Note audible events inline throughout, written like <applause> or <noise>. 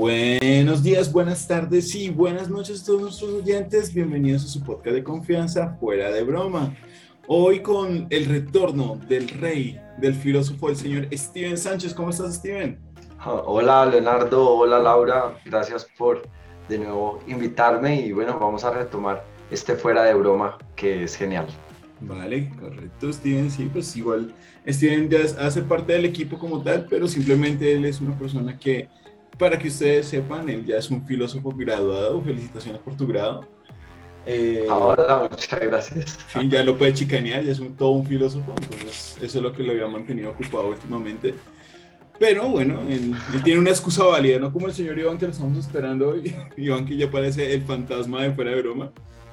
Buenos días, buenas tardes y buenas noches a todos nuestros oyentes. Bienvenidos a su podcast de confianza, fuera de broma. Hoy con el retorno del rey, del filósofo, el señor Steven Sánchez. ¿Cómo estás, Steven? Hola, Leonardo. Hola, Laura. Gracias por de nuevo invitarme y bueno, vamos a retomar este fuera de broma que es genial. Vale, correcto, Steven. Sí, pues igual Steven ya hace parte del equipo como tal, pero simplemente él es una persona que para que ustedes sepan, él ya es un filósofo graduado. Felicitaciones por tu grado. Eh, Hola, muchas gracias. Sí, ya lo puede chicanear, ya es un, todo un filósofo, entonces eso es lo que lo había mantenido ocupado últimamente. Pero bueno, él, tiene una excusa válida, no como el señor Iván que lo estamos esperando hoy. <laughs> Iván que ya parece el fantasma de fuera de broma.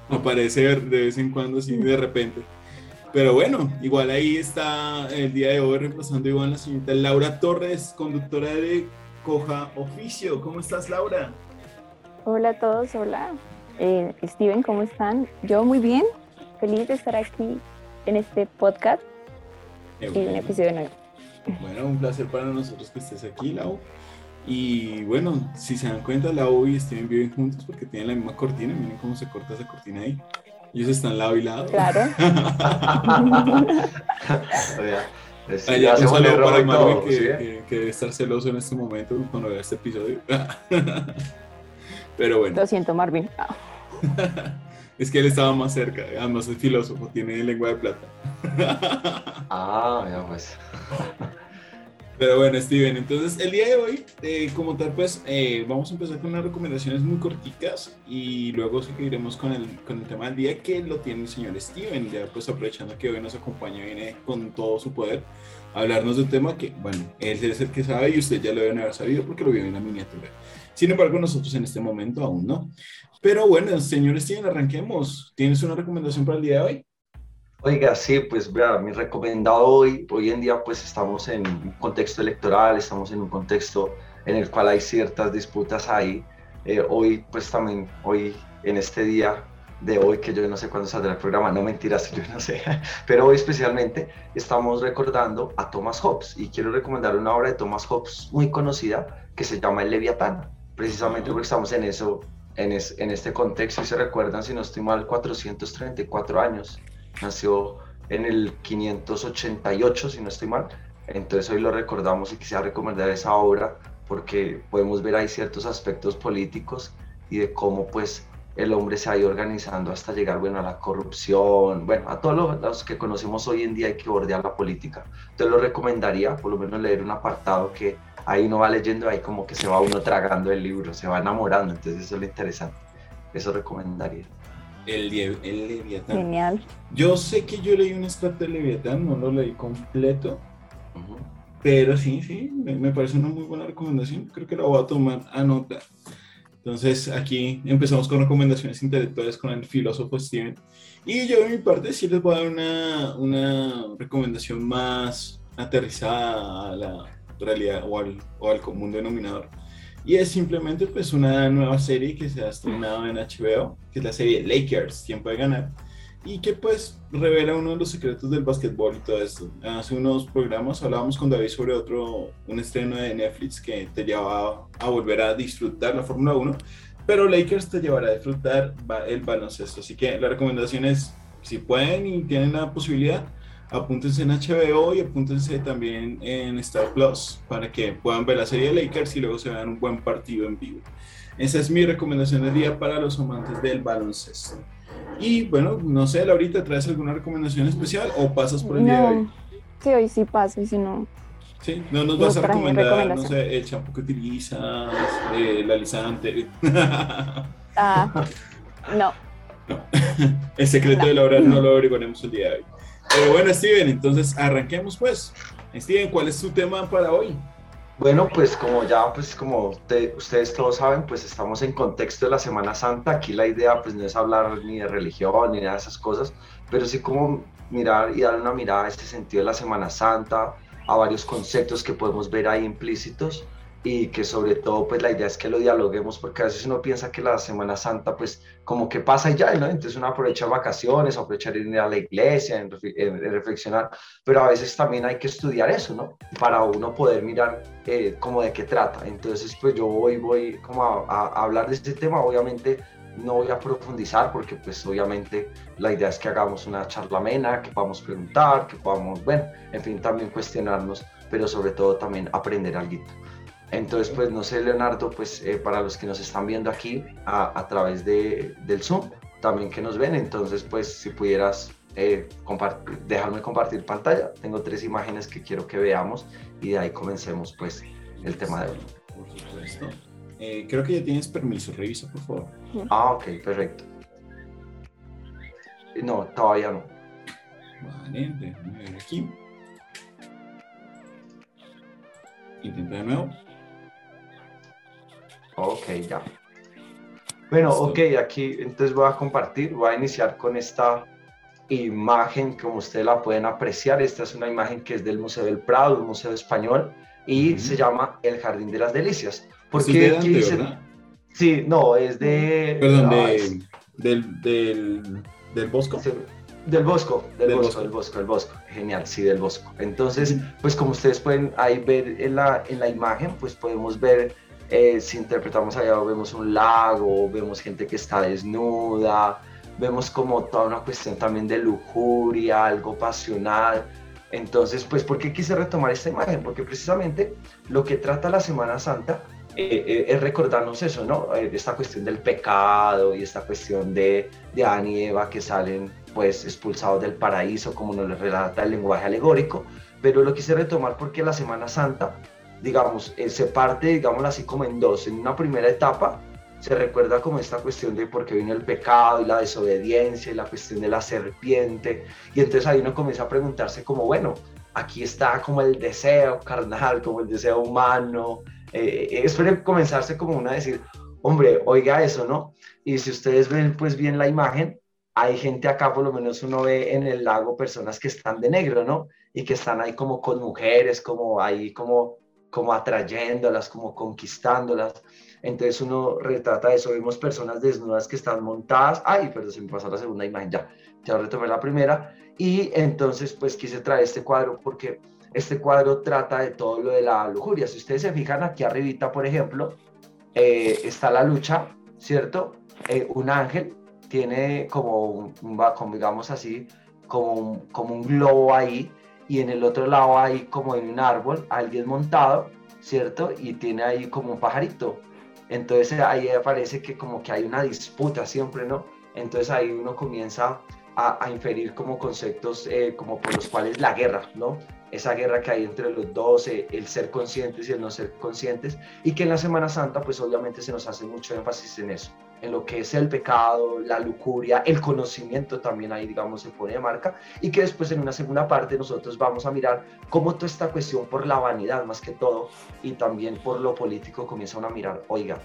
Aparece de vez en cuando así de repente. Pero bueno, igual ahí está el día de hoy reemplazando a Iván la señorita Laura Torres, conductora de Coja Oficio. ¿Cómo estás, Laura? Hola a todos, hola. Eh, Steven, ¿cómo están? Yo muy bien, feliz de estar aquí en este podcast y en el episodio nuevo. Bueno, un placer para nosotros que estés aquí, Lau. Y bueno, si se dan cuenta, Lau y Steven viven juntos porque tienen la misma cortina. Miren cómo se corta esa cortina ahí. Ellos están lado y lado. Claro. <laughs> <laughs> ya un saludo para Marvin que, debe estar celoso en este momento cuando vea este episodio. <laughs> Pero bueno. Lo siento, Marvin. <laughs> es que él estaba más cerca, además es filósofo, tiene lengua de plata. ah, ya pues. <laughs> Pero bueno, Steven, entonces el día de hoy, eh, como tal, pues eh, vamos a empezar con unas recomendaciones muy corticas y luego seguiremos con el, con el tema del día que lo tiene el señor Steven, ya pues aprovechando que hoy nos acompaña, viene con todo su poder a hablarnos de un tema que, bueno, él es el que sabe y usted ya lo deben haber sabido porque lo vio en la miniatura. Sin embargo, nosotros en este momento aún no. Pero bueno, señor Steven, arranquemos. ¿Tienes una recomendación para el día de hoy? Oiga, sí, pues vea, mi recomendado hoy, hoy en día pues estamos en un contexto electoral, estamos en un contexto en el cual hay ciertas disputas ahí. Eh, hoy pues también, hoy en este día de hoy, que yo no sé cuándo saldrá el programa, no mentiras, <laughs> yo no sé, pero hoy especialmente estamos recordando a Thomas Hobbes y quiero recomendar una obra de Thomas Hobbes muy conocida que se llama El Leviatán, precisamente porque estamos en eso, en, en este contexto y se recuerdan, si no estoy mal, 434 años nació en el 588, si no estoy mal. Entonces hoy lo recordamos y quisiera recomendar esa obra porque podemos ver ahí ciertos aspectos políticos y de cómo pues el hombre se ha ido organizando hasta llegar bueno, a la corrupción, bueno, a todos los, que conocemos hoy en día hay que bordear la política. Entonces lo recomendaría por lo menos leer un apartado que ahí no va leyendo, ahí como que se va uno tragando el libro, se va enamorando, entonces eso es lo interesante. Eso recomendaría. El, el Leviatán. Genial. Yo sé que yo leí un extracto de Leviatán, no lo leí completo. Pero sí, sí, me, parece una muy buena recomendación. Creo que la voy a tomar a nota. Entonces, aquí empezamos con recomendaciones intelectuales con el filósofo Steven. Y yo, de mi parte, sí les voy a dar una, una recomendación más aterrizada a la realidad o al, o al común denominador y es simplemente pues una nueva serie que se ha estrenado en HBO, que es la serie Lakers, Tiempo de Ganar, y que pues revela uno de los secretos del básquetbol y todo esto. Hace unos programas hablábamos con David sobre otro, un estreno de Netflix que te llevaba a volver a disfrutar la Fórmula 1, pero Lakers te llevará a disfrutar el baloncesto. Así que la recomendación es, si pueden y tienen la posibilidad, apúntense en HBO y apúntense también en Star Plus para que puedan ver la serie de Lakers y luego se vean un buen partido en vivo. Esa es mi recomendación del día para los amantes del baloncesto. Y bueno, no sé, Laurita, ¿traes alguna recomendación especial o pasas por el día de hoy? Sí, hoy sí paso y si no... Sí, no nos vas a recomendar, no sé, el champú que utilizas, eh, el alisante. Ah, <laughs> no. no. <laughs> El secreto de Laura no lo averiguaremos el día de hoy. Pero bueno, Steven, entonces arranquemos pues. Steven, ¿cuál es tu tema para hoy? Bueno, pues como ya, pues como ustedes todos saben, pues estamos en contexto de la Semana Santa. Aquí la idea pues no es hablar ni de religión ni de esas cosas, pero sí como mirar y dar una mirada a este sentido de la Semana Santa, a varios conceptos que podemos ver ahí implícitos y que sobre todo pues la idea es que lo dialoguemos porque a veces uno piensa que la Semana Santa pues como que pasa y ya, ¿no? Entonces uno aprovecha vacaciones, aprovecha ir a la iglesia, en, reflexionar, pero a veces también hay que estudiar eso, ¿no? Para uno poder mirar eh, como de qué trata. Entonces pues yo hoy voy como a, a hablar de este tema, obviamente no voy a profundizar porque pues obviamente la idea es que hagamos una charla amena, que podamos preguntar, que podamos, bueno, en fin, también cuestionarnos, pero sobre todo también aprender algo. Entonces, pues no sé, Leonardo, pues eh, para los que nos están viendo aquí a, a través de, del Zoom, también que nos ven, entonces pues si pudieras eh, dejarme compartir pantalla, tengo tres imágenes que quiero que veamos y de ahí comencemos pues el tema de hoy. Por supuesto. Eh, creo que ya tienes permiso, revisa por favor. Ah, ok, perfecto. No, todavía no. Vale, déjame ver aquí. Intenta de nuevo. Ok, ya. Bueno, ok, aquí entonces voy a compartir, voy a iniciar con esta imagen, como ustedes la pueden apreciar. Esta es una imagen que es del Museo del Prado, un museo español, y se llama El Jardín de las Delicias. Porque aquí dice... Sí, no, es de... Perdón, de, del, del, del Bosco. del Bosco, del, Bosco, del Bosco, del Bosco. Genial, sí, del Bosco. Entonces, pues como ustedes pueden ahí ver en la, en la imagen, pues podemos ver eh, si interpretamos allá, vemos un lago, vemos gente que está desnuda, vemos como toda una cuestión también de lujuria, algo pasional. Entonces, pues, ¿por qué quise retomar esta imagen? Porque precisamente lo que trata la Semana Santa eh, eh, es recordarnos eso, ¿no? esta cuestión del pecado y esta cuestión de, de Adán y Eva que salen, pues, expulsados del paraíso, como nos relata el lenguaje alegórico. Pero lo quise retomar porque la Semana Santa digamos, eh, se parte, digamos así como en dos. En una primera etapa se recuerda como esta cuestión de por qué vino el pecado y la desobediencia y la cuestión de la serpiente. Y entonces ahí uno comienza a preguntarse como, bueno, aquí está como el deseo carnal, como el deseo humano. Eh, eh es comenzarse como una a decir, hombre, oiga eso, ¿no? Y si ustedes ven pues bien la imagen, hay gente acá, por lo menos uno ve en el lago personas que están de negro, ¿no? Y que están ahí como con mujeres, como ahí como como atrayéndolas, como conquistándolas. Entonces uno retrata eso, vemos personas desnudas que están montadas, ay, pero se me pasó la segunda imagen, ya, ya retomé la primera, y entonces pues quise traer este cuadro porque este cuadro trata de todo lo de la lujuria. Si ustedes se fijan aquí arribita, por ejemplo, eh, está la lucha, ¿cierto? Eh, un ángel tiene como, un, como digamos así, como como un globo ahí, y en el otro lado hay como en un árbol alguien montado, ¿cierto? Y tiene ahí como un pajarito. Entonces ahí aparece que como que hay una disputa siempre, ¿no? Entonces ahí uno comienza a, inferir como conceptos eh, como por los cuales la guerra, ¿no? Esa guerra que hay entre los dos, eh, el ser conscientes y el no ser conscientes, y que en la Semana Santa pues obviamente se nos hace mucho énfasis en eso en lo que es el pecado, la lujuria, el conocimiento también ahí, digamos, se pone de marca, y que después en una segunda parte nosotros vamos a mirar cómo toda esta cuestión por la vanidad más que todo, y también por lo político comienzan a mirar, oiga,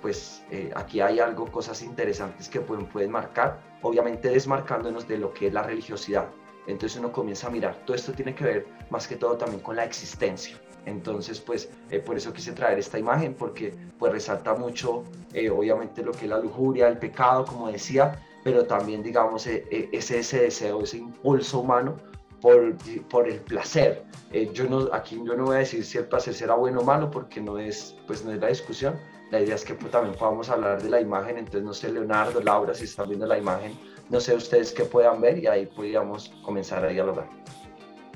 pues eh, aquí hay algo, cosas interesantes que pueden, pueden marcar, obviamente desmarcándonos de lo que es la religiosidad. Entonces uno comienza a mirar, todo esto tiene que ver más que todo también con la existencia entonces, pues eh, por eso quise traer esta imagen, porque pues resalta mucho, eh, obviamente, lo que es la lujuria, el pecado, como decía, pero también, digamos, eh, ese, ese deseo, ese impulso humano por, por el placer. yo no, aquí yo no voy a decir si el placer será bueno o malo, porque no es, pues, no es la discusión. La idea es que pues, también podamos hablar de la imagen, entonces no sé, Leonardo, Laura, si están viendo la imagen, no sé ustedes qué puedan ver y ahí podríamos comenzar a dialogar.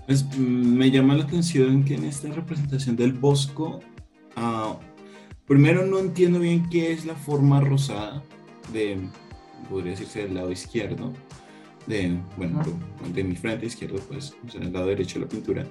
Pues mm, me llama la atención que en esta representación del Bosco, ah, primero no entiendo bien qué es la forma rosada de, podría decirse del lado izquierdo, de, bueno, de mi frente izquierdo, pues, en el lado derecho de la pintura.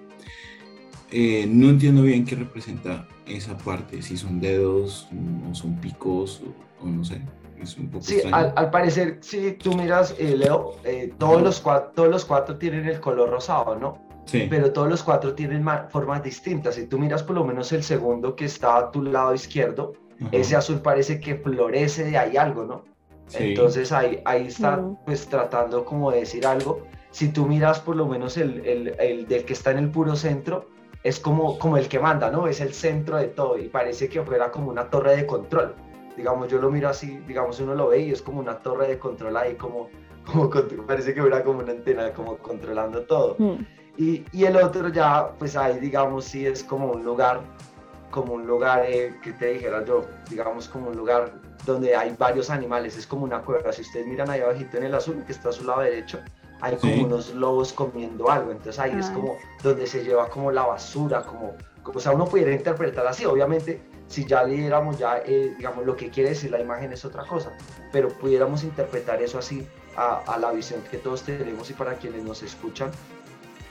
Eh, no entiendo bien qué representa esa parte, si son dedos o son picos o, no sé. Es un poco sí, al, parecer, si tú miras, eh, Leo, eh, todos, los cuatro, todos los cuatro tienen el color rosado, ¿no? Pero todos los cuatro tienen formas distintas. Si tú miras por lo menos el segundo que está a tu lado izquierdo, ese azul parece que florece de ahí algo, ¿no? Entonces ahí, ahí está pues tratando como de decir algo. Si tú miras por lo menos el, el, el, del que está en el puro centro, es como, como el que manda, ¿no? Es el centro de todo y parece que fuera como una torre de control. Digamos, yo lo miro así, digamos, uno lo ve y es como una torre de control ahí, como, como parece que fuera como una antena, como controlando todo. Mm. Y, y, el otro ya, pues ahí, digamos, sí es como un lugar, como un lugar eh, que te dijera yo, digamos, como un lugar donde hay varios animales, es como una cueva. Si ustedes miran ahí abajito en el azul, que está a su lado derecho, hay como unos lobos comiendo algo, entonces ahí es como donde se lleva como la basura, como, o sea, uno pudiera interpretar así, obviamente si ya leyéramos ya, eh, digamos, lo que quiere decir la imagen es otra cosa, pero pudiéramos interpretar eso así a, a, la visión que todos tenemos y para quienes nos escuchan,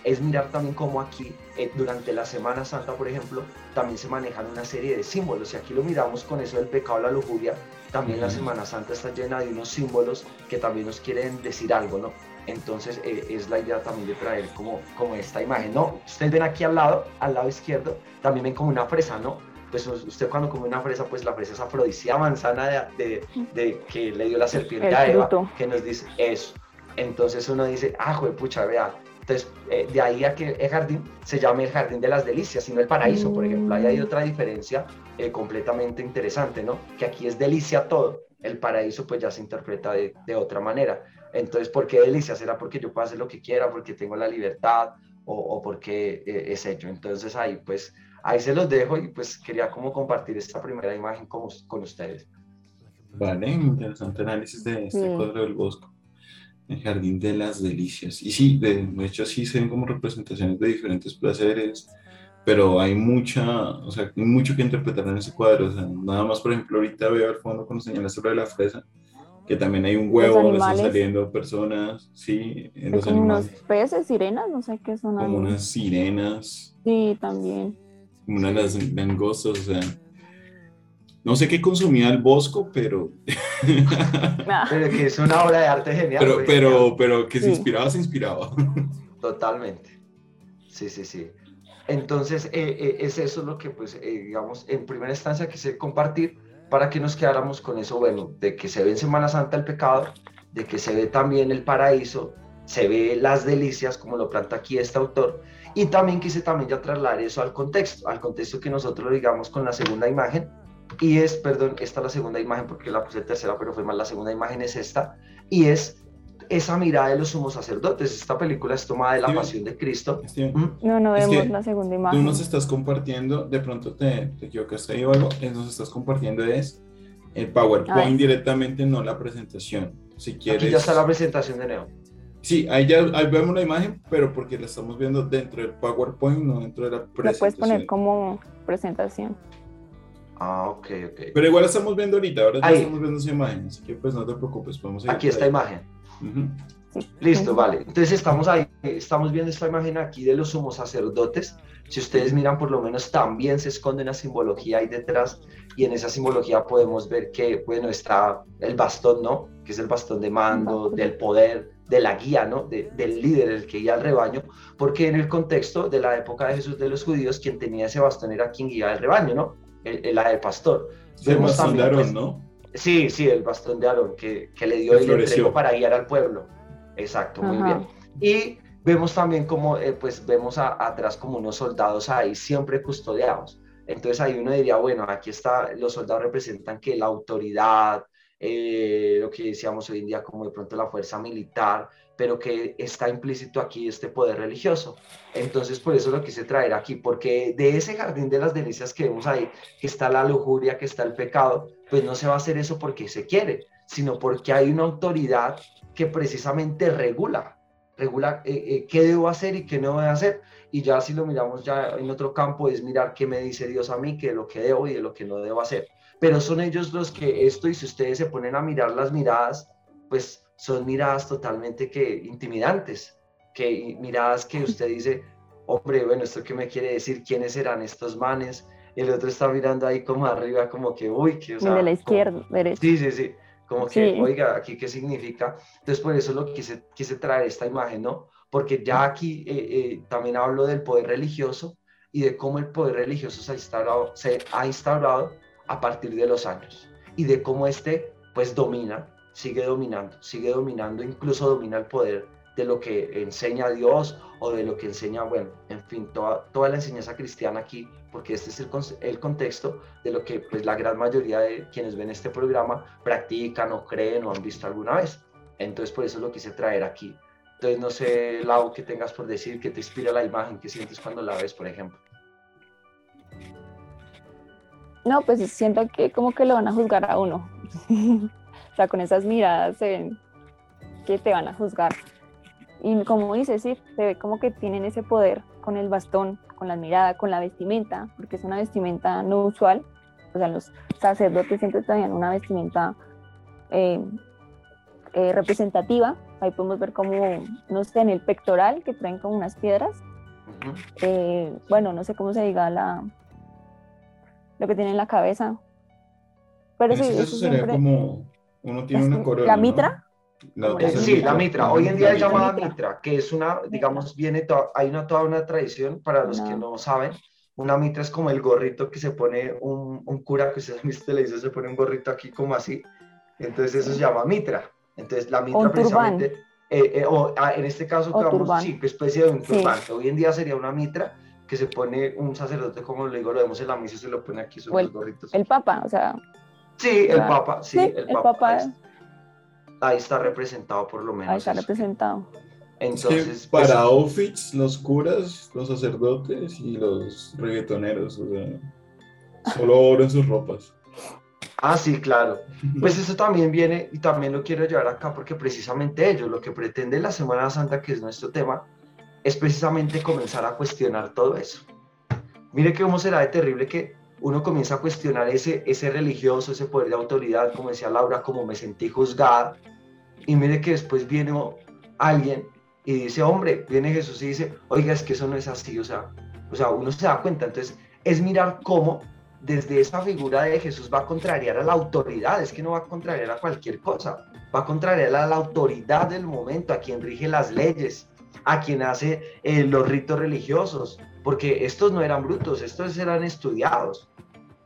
es mirar también cómo aquí, eh, durante la Semana Santa, por ejemplo, también se manejan una serie de símbolos. Y aquí lo miramos con eso del pecado, la lujuria, también la Semana Santa está llena de unos símbolos que también nos quieren decir algo, ¿no? Entonces eh, es la idea también de traer como, como esta imagen, ¿no? Ustedes ven aquí al lado, al lado izquierdo, también ven como una fresa, ¿no? Pues usted cuando come una fresa, pues la fresa es afrodisíaca manzana de, de, que le dio la serpiente a Eva, que nos dice eso. Entonces uno dice, ah, joder, pucha, vea, entonces, eh, de ahí a que el jardín se llame el jardín de las delicias, sino el paraíso, por ejemplo. Ahí hay mm. otra diferencia eh, completamente interesante, ¿no? Que aquí es delicia todo, el paraíso pues ya se interpreta de, de, otra manera. Entonces, ¿por qué delicia? ¿Será porque yo puedo hacer lo que quiera, porque tengo la libertad o, o porque eh, es hecho? Entonces ahí pues, ahí se los dejo y pues quería como compartir esta primera imagen con, con ustedes. Vale, interesante análisis de este cuadro del bosco el Jardín de las Delicias. Y sí, de, hecho sí se ven como representaciones de diferentes placeres, pero hay mucha, o sea, hay mucho que interpretar en ese cuadro. O sea, nada más, por ejemplo, ahorita veo al fondo cuando señalas sobre la fresa, que también hay un huevo donde están saliendo personas, sí. En los como unos peces, sirenas, no sé qué son. Como unas sirenas. Sí, también. Como unas langostas, o sea no sé qué consumía el Bosco, pero... Pero que es una obra de arte genial. Pero, pero, pero que se inspiraba, se inspiraba. Totalmente. Sí, sí, sí. Entonces, eh, eh, es eso lo que, pues, eh, digamos, en primera instancia quise compartir para que nos quedáramos con eso, bueno, de que se ve en Semana Santa el pecado, de que se ve también el paraíso, se ve las delicias, como lo planta aquí este autor, y también quise también ya trasladar eso al contexto, al contexto que nosotros lo digamos con la segunda imagen, y es, perdón, esta es la segunda imagen porque la puse tercera, pero fue mal, la segunda imagen es esta, y es esa mirada de los sumos sacerdotes. Esta película es tomada de la pasión de Cristo. ¿Mm? No, no vemos la segunda imagen. Tú nos estás compartiendo, de pronto te, te equivocaste ahí o algo, nos estás compartiendo es el PowerPoint directamente, no la presentación. Si quieres... Aquí ya está la presentación de Neo. Sí, ahí ya ahí vemos la imagen, pero porque la estamos viendo dentro del PowerPoint, no dentro de la presentación. La puedes poner como presentación. Ah, ok, ok. Pero igual estamos viendo ahorita, ahora ya estamos viendo esa imagen, así que pues no te preocupes, podemos Aquí esta imagen. Listo, vale. Entonces estamos ahí, estamos viendo esta imagen aquí de los sumos sacerdotes. Si ustedes miran, por lo menos también se esconde una simbología ahí detrás y en esa simbología podemos ver que, bueno, está el bastón, ¿no? Que es el bastón de mando, del poder, de la guía, ¿no? del líder, el que guía al rebaño, porque en el contexto de la época de Jesús de los judíos, quien tenía ese bastón era quien guiaba el rebaño, ¿no? El, la del pastor. el bastón de Aarón, pues, ¿no? Sí, sí, el bastón de Aarón que, que le dio el entrego para guiar al pueblo. Exacto, muy bien. Y vemos también como, eh, pues vemos atrás como unos soldados ahí siempre custodiados. Entonces ahí uno diría, bueno, aquí está, los soldados representan que la autoridad, eh, lo que decíamos hoy en día como de pronto la fuerza militar, pero que está implícito aquí este poder religioso. Entonces, por eso lo quise traer aquí, porque de ese jardín de las delicias que vemos ahí, que está la lujuria, que está el pecado, pues no se va a hacer eso porque se quiere, sino porque hay una autoridad que precisamente regula, regula eh, eh, qué debo hacer y qué no debo hacer. Y ya si lo miramos ya en otro campo, es mirar qué me dice Dios a mí, que lo que debo y de lo que no debo hacer. Pero son ellos los que esto, y si ustedes se ponen a mirar las miradas, pues son miradas totalmente que intimidantes, que miradas que usted dice, hombre, bueno, ¿esto qué me quiere decir? ¿Quiénes serán estos manes? El otro está mirando ahí como arriba, como que, uy, que... O sea, de la izquierda, derecha. Sí, sí, sí. Como que, oiga, ¿aquí qué significa? Entonces, por eso lo quise, quise traer esta imagen, ¿no? Porque ya aquí eh, eh, también hablo del poder religioso y de cómo el poder religioso se ha instaurado, se ha instaurado a partir de los años y de cómo este, pues, domina sigue dominando, sigue dominando, incluso domina el poder de lo que enseña Dios o de lo que enseña, bueno, en fin, toda, toda la enseñanza cristiana aquí, porque este es el, el contexto de lo que pues la gran mayoría de quienes ven este programa practican o creen o han visto alguna vez. Entonces por eso lo quise traer aquí. Entonces no sé, Lau, que tengas por decir, que te inspira la imagen, que sientes cuando la ves, por ejemplo. No, pues siento que como que lo van a juzgar a uno. <laughs> sea, con esas miradas ven que te van a juzgar. Y como dices, sí, se ve como que tienen ese poder con el bastón, con la mirada, con la vestimenta, porque es una vestimenta no usual. O sea, los sacerdotes siempre traían una vestimenta eh, eh, representativa. Ahí podemos ver como, no sé, en el pectoral que traen como unas piedras. Eh, bueno, no sé cómo se diga la, lo que tiene en la cabeza. Pero sí, eso, sería como uno tiene una corona. ¿La mitra? sí, la mitra. Hoy en día es llamada mitra. que es una, digamos, viene, hay una, toda una tradición para los que no saben. Una mitra es como el gorrito que se pone un, un cura que se le dice, se pone un gorrito aquí como así. Entonces eso se llama mitra. Entonces la mitra precisamente, eh, eh, o ah, en este caso, digamos, sí, especie de un turbante. Hoy en día sería una mitra que se pone un sacerdote, como le digo, lo vemos en la misa se lo pone aquí sobre los gorritos. El papa, o sea. Sí, el papa, sí, el, papa. Ahí, está, representado por lo menos. Ahí está representado. Entonces, pues, para outfits, los curas, los sacerdotes y los reggaetoneros, o sea, solo oro en sus ropas. Ah, sí, claro. <laughs> Pues eso también viene y también lo quiero llevar acá porque precisamente ellos, lo que pretende la Semana Santa, que es nuestro tema, es precisamente comenzar a cuestionar todo eso. Mire que cómo será de terrible que uno comienza a cuestionar ese, ese religioso, ese poder de autoridad, como decía Laura, como me sentí juzgada, y mire que después viene alguien y dice, hombre, viene Jesús y dice, oiga, es que eso no es así, o sea, o sea, uno se da cuenta, entonces es mirar cómo desde esa figura de Jesús va a contrariar a la autoridad, es que no va a contrariar a cualquier cosa, va a contrariar a la autoridad del momento, a quien rige las leyes, a quien hace eh, los ritos religiosos, porque estos no eran brutos, estos eran estudiados,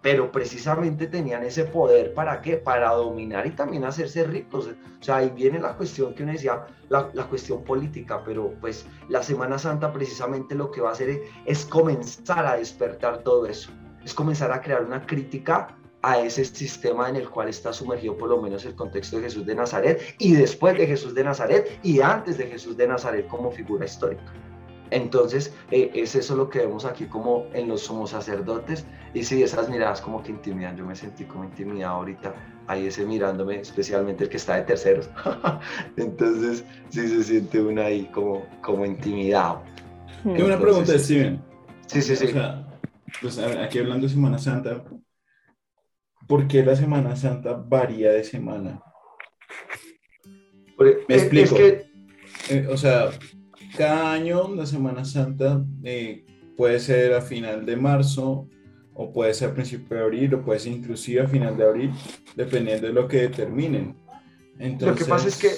pero precisamente tenían ese poder para qué? Para dominar y también hacerse ricos. O sea, ahí viene la cuestión que uno decía, la, la cuestión política, pero pues la Semana Santa precisamente lo que va a hacer es comenzar a despertar todo eso, es comenzar a crear una crítica a ese sistema en el cual está sumergido por lo menos el contexto de Jesús de Nazaret y después de Jesús de Nazaret y antes de Jesús de Nazaret como figura histórica. Entonces, eh, es eso lo que vemos aquí como en los somos sacerdotes. Y sí, esas miradas como que intimidan. Yo me sentí como intimidado ahorita. Ahí ese mirándome, especialmente el que está de terceros. <laughs> Entonces, sí se siente uno ahí como, como intimidado. Tengo una pregunta, Steven. Sí, sí, sí. pues aquí hablando de Semana Santa, ¿por qué la Semana Santa varía de semana? Me explico. Eh, o sea, cada año la Semana Santa eh, puede ser a final de marzo o puede ser a principio de abril o puede ser inclusive a final de abril, dependiendo de lo que determinen. Entonces... Lo que pasa es que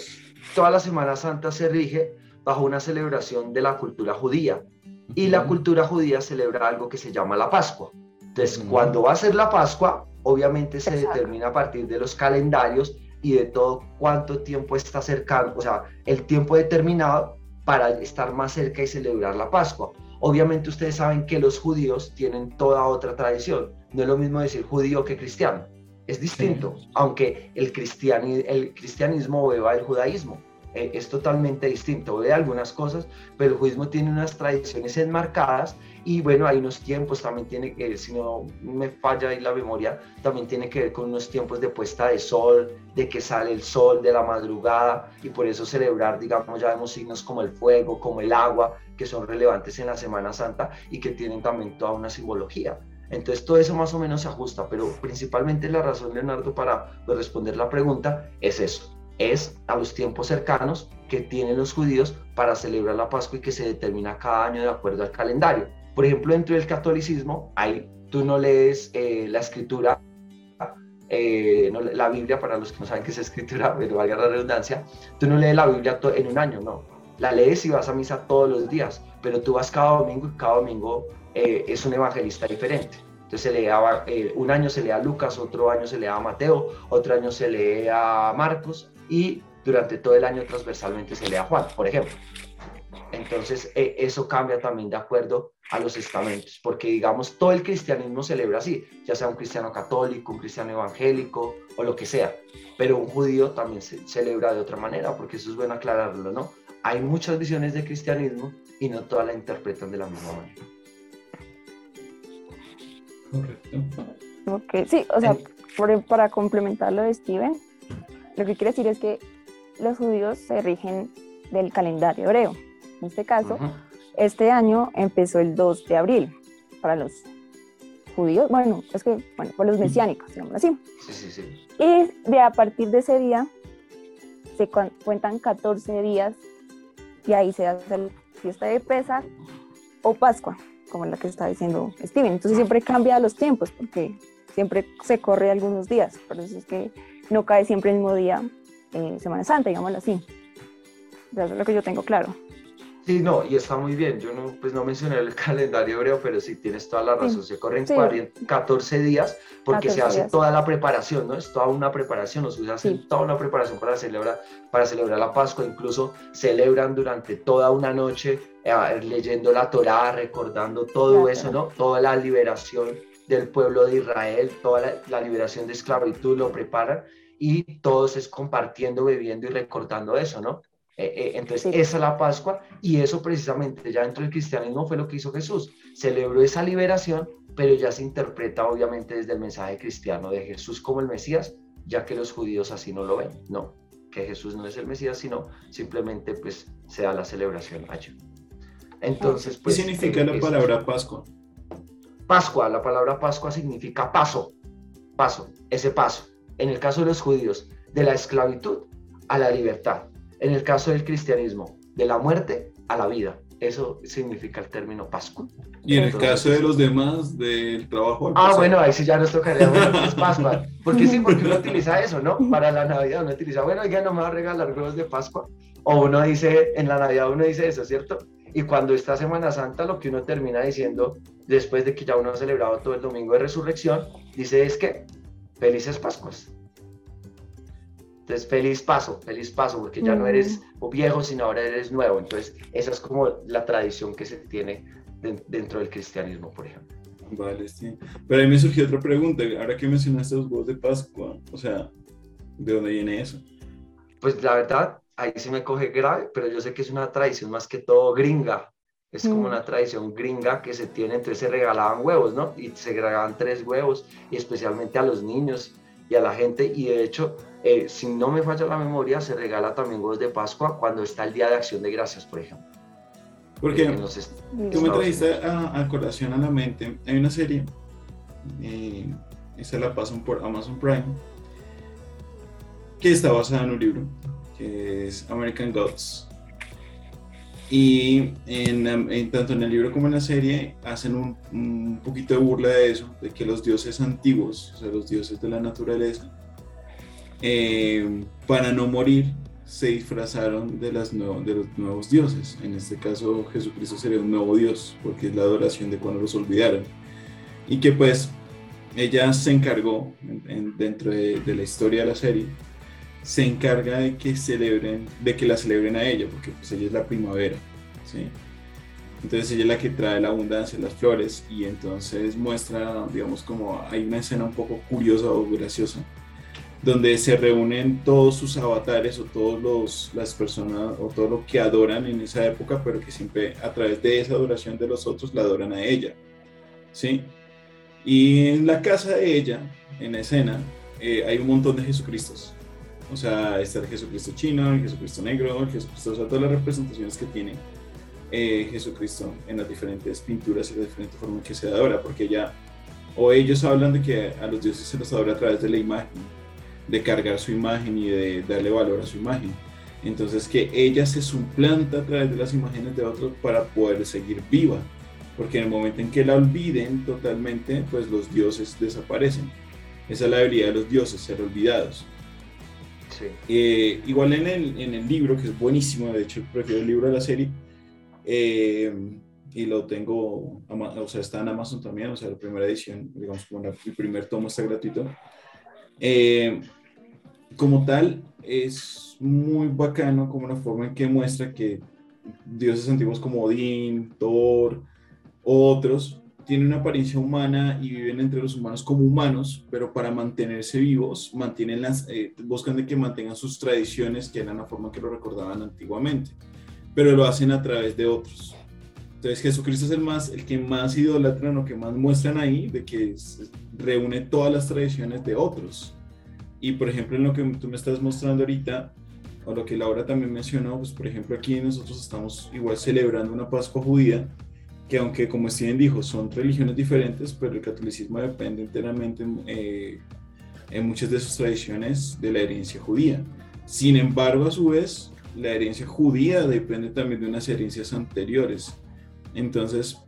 toda la Semana Santa se rige bajo una celebración de la cultura judía y la cultura judía celebra algo que se llama la Pascua. Entonces, cuando va a ser la Pascua, obviamente se determina a partir de los calendarios y de todo cuánto tiempo está cercano, o sea, el tiempo determinado para estar más cerca y celebrar la Pascua. Obviamente ustedes saben que los judíos tienen toda otra tradición. No es lo mismo decir judío que cristiano. Es distinto, aunque el, el cristianismo beba el judaísmo. Eh, es totalmente distinto de algunas cosas, pero el judaísmo tiene unas tradiciones enmarcadas y bueno, hay unos tiempos, también tiene que, si no me falla ahí la memoria, también tiene que ver con unos tiempos de puesta de sol, de que sale el sol de la madrugada y por eso celebrar, digamos, ya vemos signos como el fuego, como el agua, que son relevantes en la Semana Santa y que tienen también toda una simbología. Entonces todo eso más o menos se ajusta, pero principalmente la razón, Leonardo, para responder la pregunta es eso es a los tiempos cercanos que tienen los judíos para celebrar la Pascua y que se determina cada año de acuerdo al calendario. Por ejemplo, dentro del catolicismo, ahí tú no lees eh, la escritura, eh, la Biblia, para los que no saben qué es escritura, <laughs> pero valga la redundancia, tú no lees la Biblia en un año, no. La lees y vas a misa todos los días, pero tú vas cada domingo y cada domingo eh, es un evangelista diferente. Entonces se lee un año se lee a Lucas, otro año se lee a Mateo, otro año se lee a Marcos, y durante todo el año transversalmente se lea Juan, por ejemplo. Entonces, e, eso cambia también de acuerdo a los estamentos, porque digamos, todo el cristianismo celebra así, ya sea un cristiano católico, un cristiano evangélico o lo que sea, pero un judío también se celebra de otra manera, porque eso es bueno aclararlo, ¿no? Hay muchas visiones de cristianismo y no todas la interpretan de la misma manera. Correcto. Ok, sí, o sea, para complementar lo de Steven, lo que quiere decir es que los judíos se rigen del calendario hebreo. En este caso, este año empezó el 2 de abril para los judíos, bueno, es que, bueno, para los mesiánicos, digamos así. Sí, sí, sí. Y de a partir de ese día se cuentan 14 días y ahí se hace la fiesta de Pesach o Pascua, como la que está diciendo Steven. Entonces siempre cambia los tiempos porque siempre se corre algunos días, por eso es que no cae siempre el mismo día eh, Semana Santa, digámoslo así. Eso es lo que yo tengo claro. Sí, no, y está muy bien. Yo no, pues no mencioné el <laughs> calendario hebreo, pero sí tienes toda la razón. Se corren 14 días porque se hace toda la preparación, ¿no? Es toda una preparación. Los judíos hacen toda una preparación para celebrar, para celebrar la Pascua. Incluso celebran durante toda una noche eh, leyendo la Torá, recordando todo eso, ¿no? Toda la liberación del pueblo de Israel, toda la, la liberación de esclavitud, lo preparan y todos es compartiendo, bebiendo y recordando eso, ¿no? Eh, eh, entonces, esa es la Pascua y eso precisamente ya dentro del cristianismo fue lo que hizo Jesús. Celebró esa liberación, pero ya se interpreta obviamente desde el mensaje cristiano de Jesús como el Mesías, ya que los judíos así no lo ven. No, que Jesús no es el Mesías, sino simplemente pues se da la celebración allí. Entonces, pues... ¿Qué significa la palabra Pascua? Pascua, la palabra Pascua significa paso, paso, ese paso. En el caso de los judíos, de la esclavitud a la libertad en el caso del cristianismo, de la muerte a la vida. Eso significa el término Pascua. Y en el caso de los demás, del trabajo. ah, bueno, ahí sí ya nos tocaría bueno, es <laughs> Pascua. Porque sí, porque uno utiliza eso, ¿no? Para la Navidad uno utiliza, bueno, ya no me va a regalar huevos de Pascua. O uno dice, en la Navidad uno dice eso, ¿cierto? Y cuando está Semana Santa, lo que uno termina diciendo, después de que ya uno ha celebrado todo el domingo de resurrección, dice es que felices Pascuas. Entonces, feliz paso, feliz paso, porque ya no eres viejo, sino ahora eres nuevo. Entonces, esa es como la tradición que se tiene dentro del cristianismo, por ejemplo. Vale, sí. Pero ahí me surgió otra pregunta. Ahora que mencionaste los huevos de Pascua, o sea, ¿de dónde viene eso? Pues la verdad, ahí sí me coge grave, pero yo sé que es una tradición más que todo gringa. Es como mm. una tradición gringa que se tiene, entonces se regalaban huevos, ¿no? Y se regalaban tres huevos, y especialmente a los niños y a la gente, y de hecho eh, si no me falla la memoria, se regala también huevos de Pascua cuando está el Día de Acción de Gracias, por ejemplo. Porque eh, tú me trajiste a, a, colación a la mente, hay una serie, eh, esa la pasan por Amazon Prime, que está basada en un libro, que es American Gods. Y en, tanto en el libro como en la serie hacen un, un, poquito de burla de eso, de que los dioses antiguos, o sea, los dioses de la naturaleza, eh, para no morir, se disfrazaron de, las de los nuevos dioses. En este caso, Jesucristo sería un nuevo dios, porque es la adoración de cuando los olvidaron. Y que pues ella se encargó, dentro de, la historia de la serie, se encarga de que celebren, de que la celebren a ella, porque pues ella es la primavera, ¿sí? Entonces ella es la que trae la abundancia, las flores, y entonces muestra, digamos, como hay una escena un poco curiosa o graciosa, donde se reúnen todos sus avatares o todas las personas o todo lo que adoran en esa época, pero que siempre a través de esa adoración de los otros la adoran a ella. ¿sí? Y en la casa de ella, en la escena, eh, hay un montón de Jesucristos. O sea, está el Jesucristo chino, el Jesucristo negro, el Jesucristo, o sea, todas las representaciones que tiene eh, Jesucristo en las diferentes pinturas y las diferentes formas que se adora, porque ella, o ellos hablan de que a los dioses se los adora a través de la imagen de cargar su imagen y de darle valor a su imagen. Entonces que ella se suplanta a través de las imágenes de otros para poder seguir viva, porque en el momento en que la olviden totalmente, pues los dioses desaparecen. Esa es la debilidad de los dioses, ser olvidados. Eh, igual en el, en el, libro, que es buenísimo, de hecho prefiero el libro de la serie, eh, y lo tengo, o sea, está en Amazon también, o sea, la primera edición, digamos, como el primer tomo está gratuito. Eh, como tal, es muy bacano como una forma en que muestra que dioses antiguos como Odín, Thor, otros, tienen una apariencia humana y viven entre los humanos como humanos, pero para mantenerse vivos, mantienen las, eh, buscan de que mantengan sus tradiciones, que eran la forma que lo recordaban antiguamente, pero lo hacen a través de otros. Entonces Jesucristo es el, más, el que más idolatran o que más muestran ahí, de que reúne todas las tradiciones de otros. Y por ejemplo, en lo que tú me estás mostrando ahorita, o lo que Laura también mencionó, pues por ejemplo aquí nosotros estamos igual celebrando una Pascua judía, que aunque como Steven dijo, son religiones diferentes, pero el catolicismo depende enteramente eh, en muchas de sus tradiciones de la herencia judía. Sin embargo, a su vez, la herencia judía depende también de unas herencias anteriores. Entonces,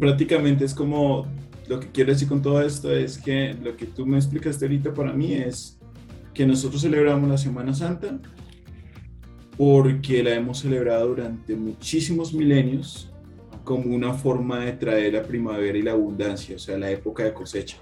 prácticamente es como, lo que quiero decir con todo esto es que lo que tú me explicaste ahorita para mí es que nosotros celebramos la Semana Santa porque la hemos celebrado durante muchísimos milenios como una forma de traer la primavera y la abundancia, o sea, la época de cosecha.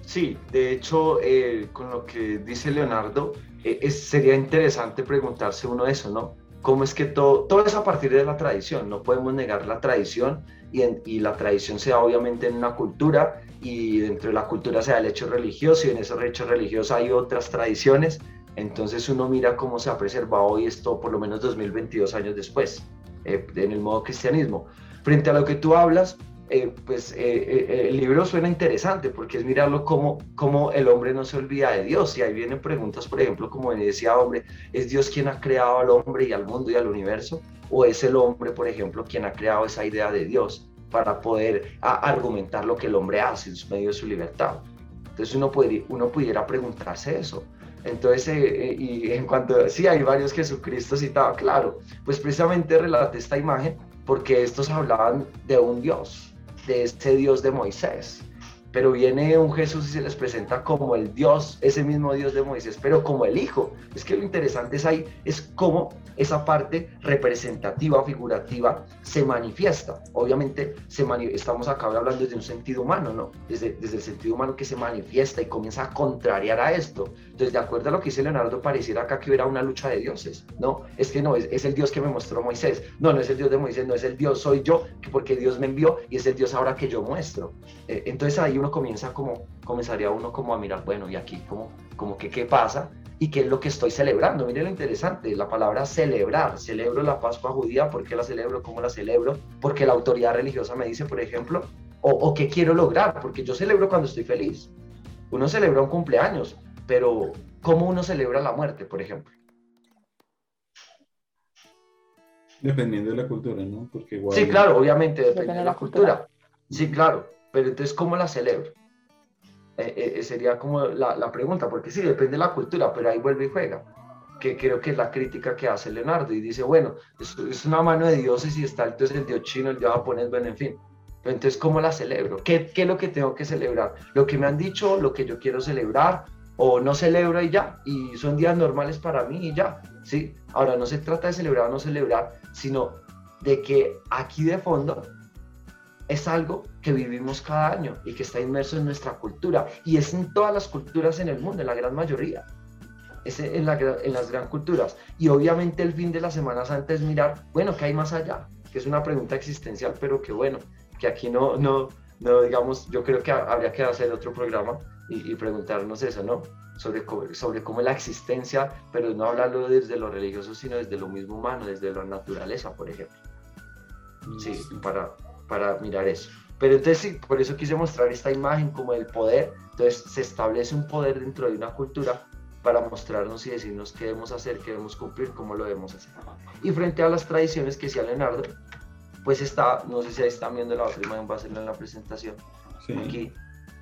Sí, de hecho, eh, con lo que dice Leonardo, eh, sería interesante preguntarse uno eso, ¿no? ¿Cómo es que todo, es a partir de la tradición? No podemos negar la tradición y, y la tradición se da obviamente en una cultura y dentro de la cultura se da el hecho religioso y en esos hechos religiosos hay otras tradiciones. Entonces uno mira cómo se ha preservado hoy esto por lo menos 2022 años después. Eh, en el modo cristianismo. Frente a lo que tú hablas, eh, pues eh, el libro suena interesante porque es mirarlo como, como el hombre no se olvida de Dios. Y ahí vienen preguntas, por ejemplo, como decía hombre, ¿es Dios quien ha creado al hombre y al mundo y al universo? ¿O es el hombre, por ejemplo, quien ha creado esa idea de Dios para poder argumentar lo que el hombre hace en medio de su libertad? Entonces uno, puede, uno pudiera preguntarse eso. Entonces, eh, eh, y en cuanto, sí, hay varios Jesucristo citados, claro, pues precisamente relate esta imagen porque estos hablaban de un Dios, de este Dios de Moisés. Pero viene un Jesús y se les presenta como el Dios, ese mismo Dios de Moisés, pero como el Hijo. Es que lo interesante es ahí, es cómo esa parte representativa, figurativa, se manifiesta. Obviamente se estamos acá hablando desde un sentido humano, ¿no? Desde, desde el sentido humano que se manifiesta y comienza a contrariar a esto. Entonces, de acuerdo a lo que dice Leonardo, pareciera acá que hubiera una lucha de dioses, ¿no? Es que no, es, es el Dios que me mostró Moisés. No, no es el Dios de Moisés, no es el Dios, soy yo, porque Dios me envió y es el Dios ahora que yo muestro. Eh, entonces ahí uno comienza como, comenzaría uno como a mirar, bueno, y aquí como, como que qué pasa y qué es lo que estoy celebrando. Mire lo interesante, la palabra celebrar. Celebro la Pascua judía, ¿por qué la celebro? ¿Cómo la celebro? Porque la autoridad religiosa me dice, por ejemplo, o, o qué quiero lograr, porque yo celebro cuando estoy feliz. Uno celebra un cumpleaños, pero ¿cómo uno celebra la muerte, por ejemplo? Dependiendo de la cultura, ¿no? Porque Sí, claro, obviamente depende, de la, cultura. Sí, claro, pero entonces, ¿cómo la celebro? Eh, eh, sería como la, pregunta, porque sí, depende de la cultura, pero ahí vuelve y juega, que creo que es la crítica que hace Leonardo y dice, bueno, es, es una mano de dioses y está entonces el dios chino, el dios japonés, bueno, en fin. entonces, ¿cómo la celebro? ¿Qué, ¿Qué es lo que tengo que celebrar? ¿Lo que me han dicho, lo que yo quiero celebrar? ¿O no celebro y ya? Y son días normales para mí y ya, ¿sí? Ahora, no se trata de celebrar o no celebrar, sino de que aquí de fondo es algo que vivimos cada año y que está inmerso en nuestra cultura y es en todas las culturas en el mundo, en la gran mayoría. Es en, las gran culturas. Y obviamente el fin de la Semana Santa es mirar, bueno, ¿qué hay más allá? Que es una pregunta existencial, pero que bueno, que aquí no, no, no digamos, yo creo que habría que hacer otro programa y, preguntarnos eso, ¿no? Sobre, sobre cómo es la existencia, pero no hablarlo desde lo religioso, sino desde lo mismo humano, desde la naturaleza, por ejemplo. Sí, para, para mirar eso. Pero entonces sí, por eso quise mostrar esta imagen como el poder. Entonces se establece un poder dentro de una cultura para mostrarnos y decirnos qué debemos hacer, qué debemos cumplir, cómo lo debemos hacer. Y frente a las tradiciones que decía Leonardo, pues está, no sé si ahí están viendo la otra imagen, va a ser en la presentación. Aquí.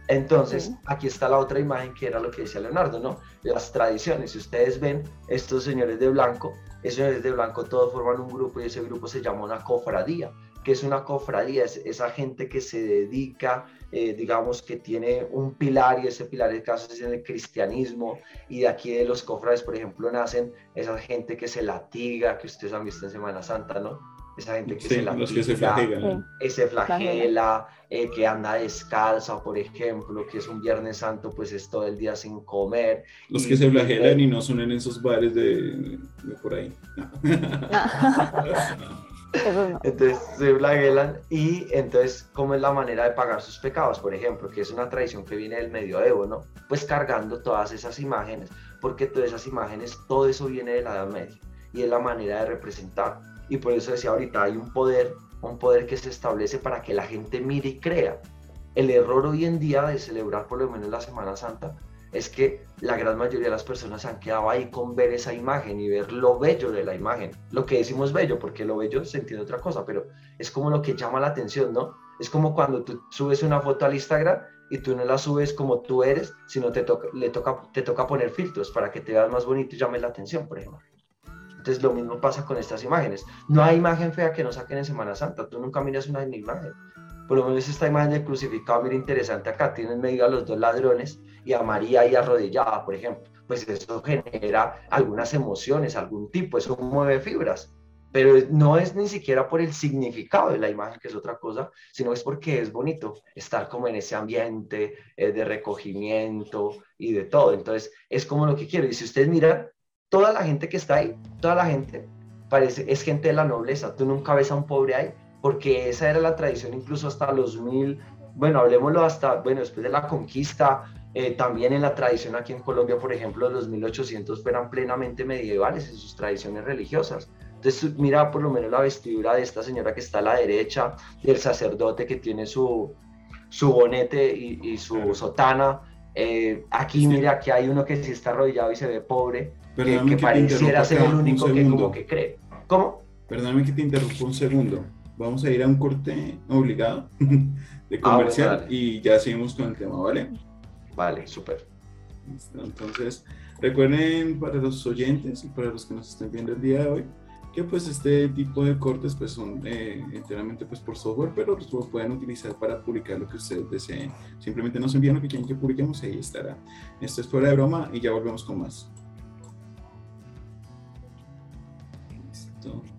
Entonces, aquí está la otra imagen que era lo que decía Leonardo, ¿no? Las tradiciones. Si ustedes ven, estos señores de blanco, esos señores de blanco todos forman un grupo y ese grupo se llama una cofradía que es una cofradía, es esa gente que se dedica, eh, digamos, que tiene un pilar y ese pilar de caso es en el cristianismo y de aquí de los cofrades, por ejemplo, nacen esa gente que se latiga, que ustedes han visto en Semana Santa, ¿no? esa gente que se la los que se flagelan. se flagela, eh, que anda descalza, por ejemplo, que es un Viernes Santo, pues es todo el día sin comer. Los que se flagelan y no son en esos bares de, por ahí. <laughs> <laughs> Entonces se flagelan y entonces, ¿cómo es la manera de pagar sus pecados? Por ejemplo, que es una tradición que viene del medioevo, ¿no? Pues cargando todas esas imágenes, porque todas esas imágenes, todo eso viene de la Edad Media y es la manera de representar. Y por eso decía ahorita, hay un poder, un poder que se establece para que la gente mire y crea. El error hoy en día de celebrar por lo menos la Semana Santa es que la gran mayoría de las personas han quedado ahí con ver esa imagen y ver lo bello de la imagen. Lo que decimos bello, porque lo bello se entiende otra cosa, pero es como lo que llama la atención, ¿no? Es como cuando tú subes una foto al Instagram y tú no la subes como tú eres, sino te toca, le toca, te toca poner filtros para que te veas más bonito y llames la atención, por ejemplo. Entonces lo mismo pasa con estas imágenes. No hay imagen fea que no saquen en Semana Santa. Tú nunca miras una imagen. Por lo menos esta imagen del crucificado, mira interesante acá, tiene en medio a los dos ladrones y a María ahí arrodillada, por ejemplo. Pues eso genera algunas emociones, algún tipo, eso mueve fibras. Pero no es ni siquiera por el significado de la imagen, que es otra cosa, sino es porque es bonito estar como en ese ambiente eh, de recogimiento y de todo. Entonces, es como lo que quiero. Y si ustedes miran, toda la gente que está ahí, toda la gente, parece, es gente de la nobleza. Tú nunca ves a un pobre ahí, porque esa era la tradición incluso hasta los mil, bueno, hablemoslo hasta, bueno, después de la conquista, eh, también en la tradición aquí en Colombia, por ejemplo, los 1800 eran plenamente medievales en sus tradiciones religiosas. Entonces, mira por lo menos la vestidura de esta señora que está a la derecha, del sacerdote que tiene su, su bonete y, su sotana. Eh, aquí, mira, que hay uno que sí está arrodillado y se ve pobre que, pareciera ser el único que como que cree. ¿Cómo? Perdóname que te interrumpa un segundo. Vamos a ir a un corte obligado <laughs> de ah, comercial y ya seguimos con el tema, ¿vale? Vale, súper. Entonces, recuerden para los oyentes y para los que nos estén viendo el día de hoy, que pues este tipo de cortes pues son eh, enteramente pues por software, pero los pueden utilizar para publicar lo que ustedes deseen. Simplemente nos envían lo que quieren que publiquemos y ahí estará. Esto es fuera de broma y ya volvemos con más.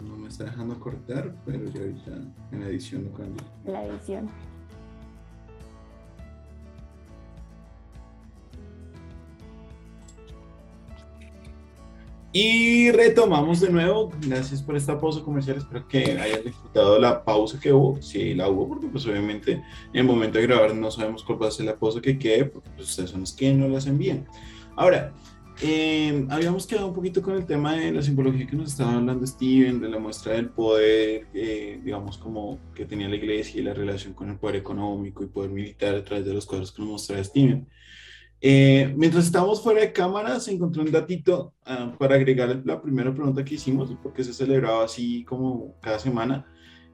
no me está dejando cortar, pero ya ahorita en la edición lo cambio. La edición. Y retomamos de nuevo. Gracias por esta pausa comercial. Espero que hayan disfrutado la pausa que hubo. Sí, la hubo, porque pues obviamente en el momento de grabar no sabemos cuál va a ser la pausa que quede, porque pues, ustedes son los que no las envían. Ahora, eh, habíamos quedado un poquito con el tema de la simbología que nos estaba hablando Steven, de la muestra del poder, eh, digamos, como que tenía la iglesia y la relación con el poder económico y poder militar a través de los cuadros que nos mostraba Steven. Eh, mientras estábamos fuera de cámara, se encontró un datito ah, para agregar la primera pregunta que hicimos, porque se celebraba así como cada semana.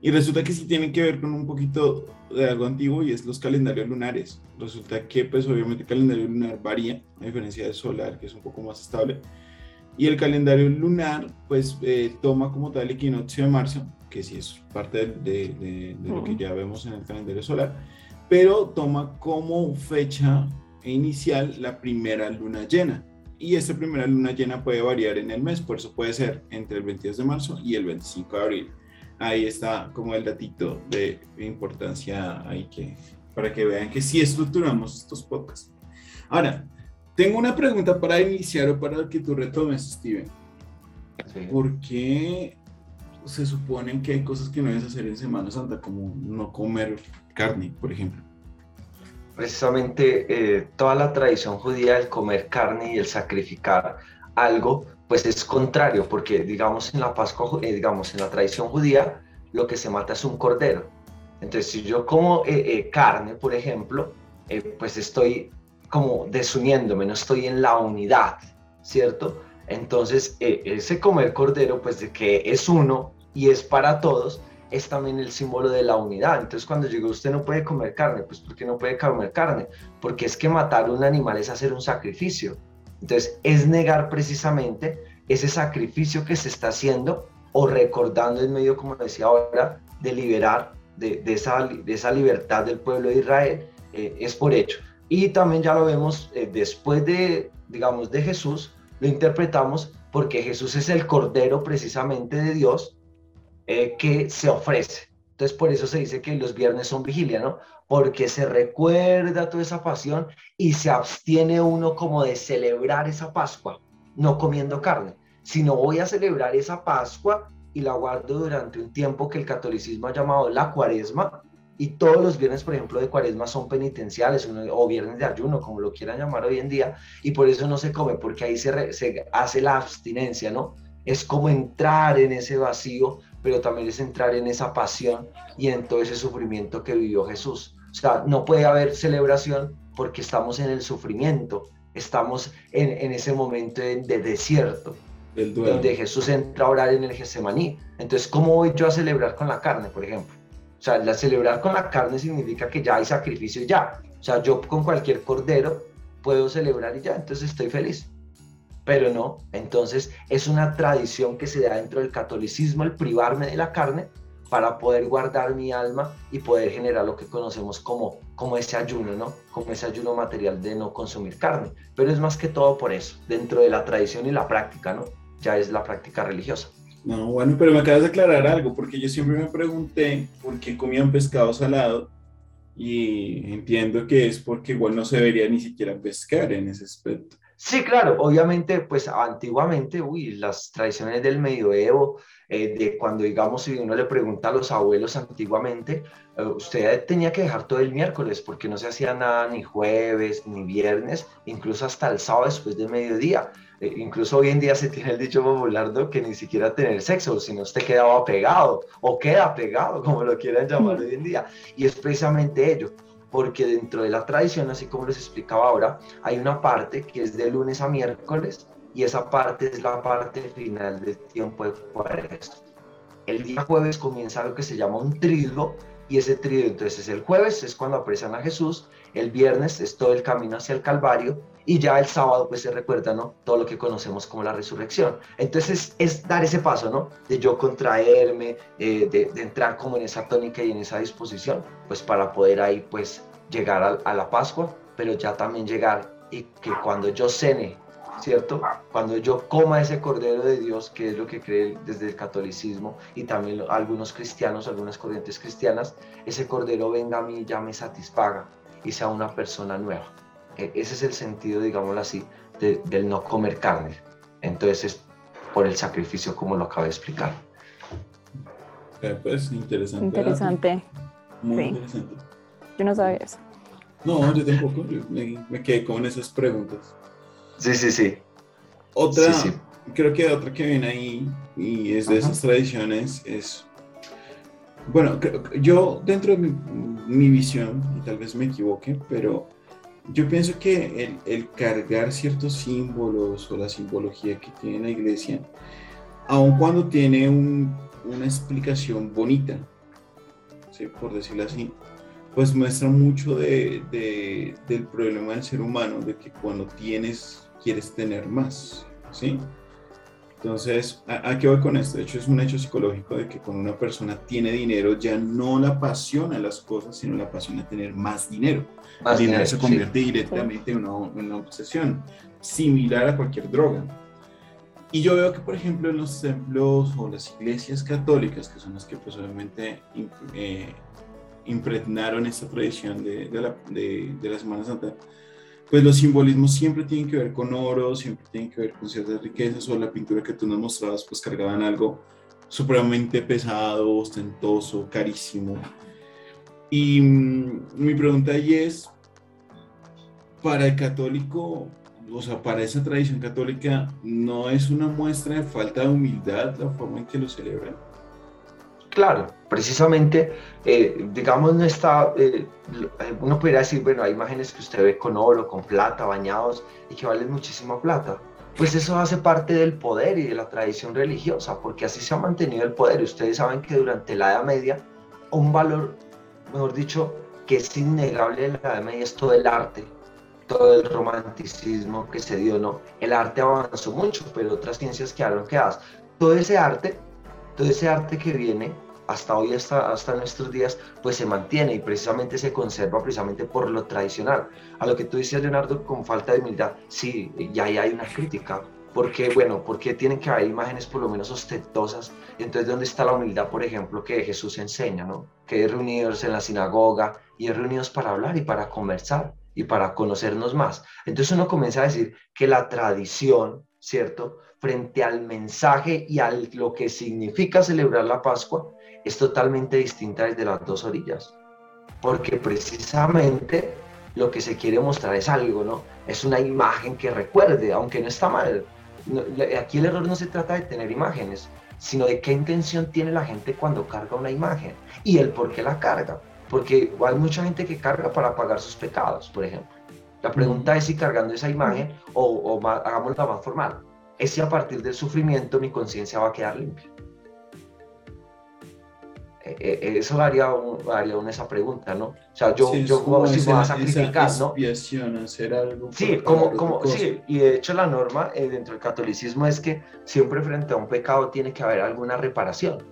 Y resulta que sí tiene que ver con un poquito de algo antiguo y es los calendarios lunares. Resulta que pues obviamente el calendario lunar varía, a diferencia del solar, que es un poco más estable. Y el calendario lunar pues eh, toma como tal el equinoccio de marzo, que sí es parte de, de, lo que ya vemos en el calendario solar, pero toma como fecha inicial la primera luna llena. Y esta primera luna llena puede variar en el mes, por eso puede ser entre el 22 de marzo y el 25 de abril ahí está como el datito de importancia ahí que, para que vean que sí estructuramos estos podcasts. Ahora, tengo una pregunta para iniciar o para que tú retomes, Steven. ¿Por qué se suponen que hay cosas que no debes hacer en Semana Santa, como no comer carne, por ejemplo? Precisamente eh, toda la tradición judía, el comer carne y el sacrificar algo, pues es contrario, porque digamos en la Pascua, eh, digamos en la tradición judía, lo que se mata es un cordero. Entonces, si yo como eh, eh, carne, por ejemplo, pues estoy como desuniéndome, no estoy en la unidad, ¿cierto? Entonces, ese comer cordero, pues de que es uno y es para todos, es también el símbolo de la unidad. Entonces, cuando digo usted no puede comer carne, pues ¿por qué no puede comer carne? Porque es que matar un animal es hacer un sacrificio. Entonces, es negar precisamente ese sacrificio que se está haciendo o recordando en medio, como decía ahora, de liberar de, esa, de esa libertad del pueblo de Israel, eh, es por hecho. Y también ya lo vemos eh, después de, digamos, de Jesús, lo interpretamos porque Jesús es el Cordero precisamente de Dios eh, que se ofrece. Entonces, por eso se dice que los viernes son vigilia, ¿no? Porque se recuerda toda esa pasión y se abstiene uno como de celebrar esa Pascua, no comiendo carne, sino voy a celebrar esa Pascua y la guardo durante un tiempo que el catolicismo ha llamado la cuaresma, y todos los viernes, por ejemplo, de cuaresma son penitenciales o viernes de ayuno, como lo quieran llamar hoy en día, y por eso no se come, porque ahí se, se hace la abstinencia, ¿no? Es como entrar en ese vacío, pero también es entrar en esa pasión y en todo ese sufrimiento que vivió Jesús. O sea, no puede haber celebración porque estamos en el sufrimiento, estamos en, en ese momento de, de desierto, donde Jesús entra a orar en el Getsemaní. Entonces, ¿cómo voy yo a celebrar con la carne, por ejemplo? O sea, la celebrar con la carne significa que ya hay sacrificio ya. O sea, yo con cualquier cordero puedo celebrar y ya, entonces estoy feliz. Pero no, entonces es una tradición que se da dentro del catolicismo el privarme de la carne para poder guardar mi alma y poder generar lo que conocemos como, como ese ayuno, ¿no? Como ese ayuno material de no consumir carne. Pero es más que todo por eso, dentro de la tradición y la práctica, ¿no? Ya es la práctica religiosa. No, bueno, pero me acabas de aclarar algo, porque yo siempre me pregunté por qué comían pescado salado y entiendo que es porque igual no se debería ni siquiera pescar en ese aspecto. Sí, claro, obviamente, pues antiguamente, uy, las tradiciones del medioevo, eh, de cuando, digamos, si uno le pregunta a los abuelos antiguamente, eh, usted tenía que dejar todo el miércoles porque no se hacía nada ni jueves ni viernes, incluso hasta el sábado después de mediodía. Eh, incluso hoy en día se tiene el dicho popular que ni siquiera tener sexo, sino usted quedaba pegado o queda pegado, como lo quieran llamar hoy en día. Y es precisamente ello, porque dentro de la tradición, así como les explicaba ahora, hay una parte que es de lunes a miércoles y esa parte es la parte final del tiempo de cuaresma. El día jueves comienza algo que se llama un trigo y ese trío entonces el jueves es cuando apresan a Jesús, el viernes es todo el camino hacia el Calvario y ya el sábado pues se recuerda, ¿no? Todo lo que conocemos como la resurrección. Entonces es, dar ese paso, ¿no? De yo contraerme, eh, de, entrar como en esa tónica y en esa disposición, pues para poder ahí pues llegar a, a la Pascua, pero ya también llegar y que cuando yo cene ¿cierto? Cuando yo coma ese Cordero de Dios, que es lo que cree desde el catolicismo y también algunos cristianos, algunas corrientes cristianas, ese Cordero venga a mí y ya me satisfaga y sea una persona nueva. E, ese es el sentido, digámoslo así, del no comer carne. Entonces es por el sacrificio como lo acabo de explicar. Pues interesante. Interesante. Muy interesante. Yo no sabía eso. No, yo tampoco. me, me quedé con esas preguntas. Sí, sí, sí. Otra, creo que otra que viene ahí y es de esas tradiciones es, bueno, yo dentro de mi, visión, y tal vez me equivoque, pero yo pienso que el, cargar ciertos símbolos o la simbología que tiene la iglesia, aun cuando tiene una explicación bonita, por decirlo así, pues muestra mucho de, del problema del ser humano, de que cuando tienes quieres tener más, ¿sí? Entonces, ¿a, qué voy con esto? De hecho, es un hecho psicológico de que cuando una persona tiene dinero, ya no la apasiona las cosas, sino la apasiona tener más dinero. el dinero, se convierte directamente en una, obsesión, similar a cualquier droga. Y yo veo que, por ejemplo, en los templos o las iglesias católicas, que son las que pues obviamente eh, impregnaron esta tradición de, la, de, de la Semana Santa, pues los simbolismos siempre tienen que ver con oro, siempre tienen que ver con ciertas riquezas, o la pintura que tú nos mostrabas, pues cargaban algo supremamente pesado, ostentoso, carísimo. Y mm, mi pregunta ahí es, para el católico, o sea, para esa tradición católica, ¿no es una muestra de falta de humildad la forma en que lo celebran? Claro, precisamente, eh, digamos, no está, eh, uno podría decir, bueno, hay imágenes que usted ve con oro, con plata, bañados, y que valen muchísima plata. Pues eso hace parte del poder y de la tradición religiosa, porque así se ha mantenido el poder. Ustedes saben que durante la Edad Media, un valor, mejor dicho, que es innegable en la Edad Media es todo el arte, todo el romanticismo que se dio, ¿no? El arte avanzó mucho, pero otras ciencias quedaron quedadas. Todo ese arte todo ese arte que viene hasta hoy, hasta, hasta nuestros días, pues se mantiene y precisamente se conserva precisamente por lo tradicional. A lo que tú decías, Leonardo, con falta de humildad, sí, ya hay una crítica, porque, bueno, porque tienen que haber imágenes por lo menos ostentosas. Entonces, ¿dónde está la humildad, por ejemplo, que Jesús enseña, ¿no? Que es reunidos en la sinagoga y es reunidos para hablar y para conversar y para conocernos más. Entonces uno comienza a decir que la tradición, ¿cierto? Frente al mensaje y a lo que significa celebrar la Pascua, es totalmente distinta desde las dos orillas. Porque precisamente lo que se quiere mostrar es algo, ¿no? Es una imagen que recuerde, aunque no está mal. aquí el error no se trata de tener imágenes, sino de qué intención tiene la gente cuando carga una imagen y el por qué la carga. Porque hay mucha gente que carga para pagar sus pecados, por ejemplo. La pregunta es si cargando esa imagen, o, o hagámosla más formal, es si a partir del sufrimiento mi conciencia va a quedar limpia. Eh, eh, eso haría, un, haría una esa pregunta, ¿no? O sea, yo, yo si me voy a sacrificar, ¿no? hacer algo sí, como, como, sí, y de hecho la norma eh, dentro del catolicismo es que siempre frente a un pecado tiene que haber alguna reparación